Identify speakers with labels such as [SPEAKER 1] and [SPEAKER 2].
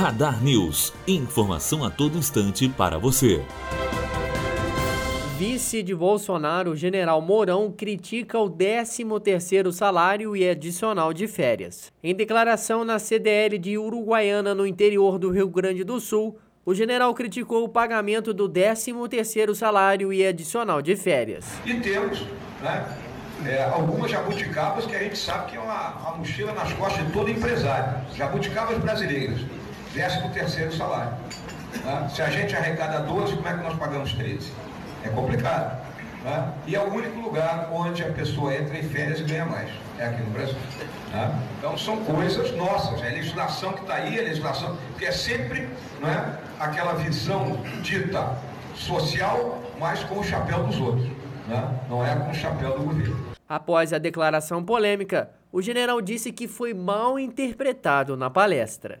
[SPEAKER 1] Radar News. Informação a todo instante para você.
[SPEAKER 2] Vice de Bolsonaro, general Mourão, critica o 13º salário e adicional de férias. Em declaração na CDL de Uruguaiana, no interior do Rio Grande do Sul, o general criticou o pagamento do 13º salário e adicional de férias.
[SPEAKER 3] E temos né, é, algumas jabuticabas que a gente sabe que é uma, uma mochila nas costas de todo empresário. Jabuticabas brasileiras, 13º salário. Né? Se a gente arrecada 12, como é que nós pagamos 13? É complicado. Né? E é o único lugar onde a pessoa entra em férias e ganha mais. É aqui no Brasil. Né? Então são coisas nossas. É a legislação que está aí, a legislação, que é sempre né, aquela visão dita social, mas com o chapéu dos outros. Né? Não é com o chapéu do governo.
[SPEAKER 2] Após a declaração polêmica, o general disse que foi mal interpretado na palestra.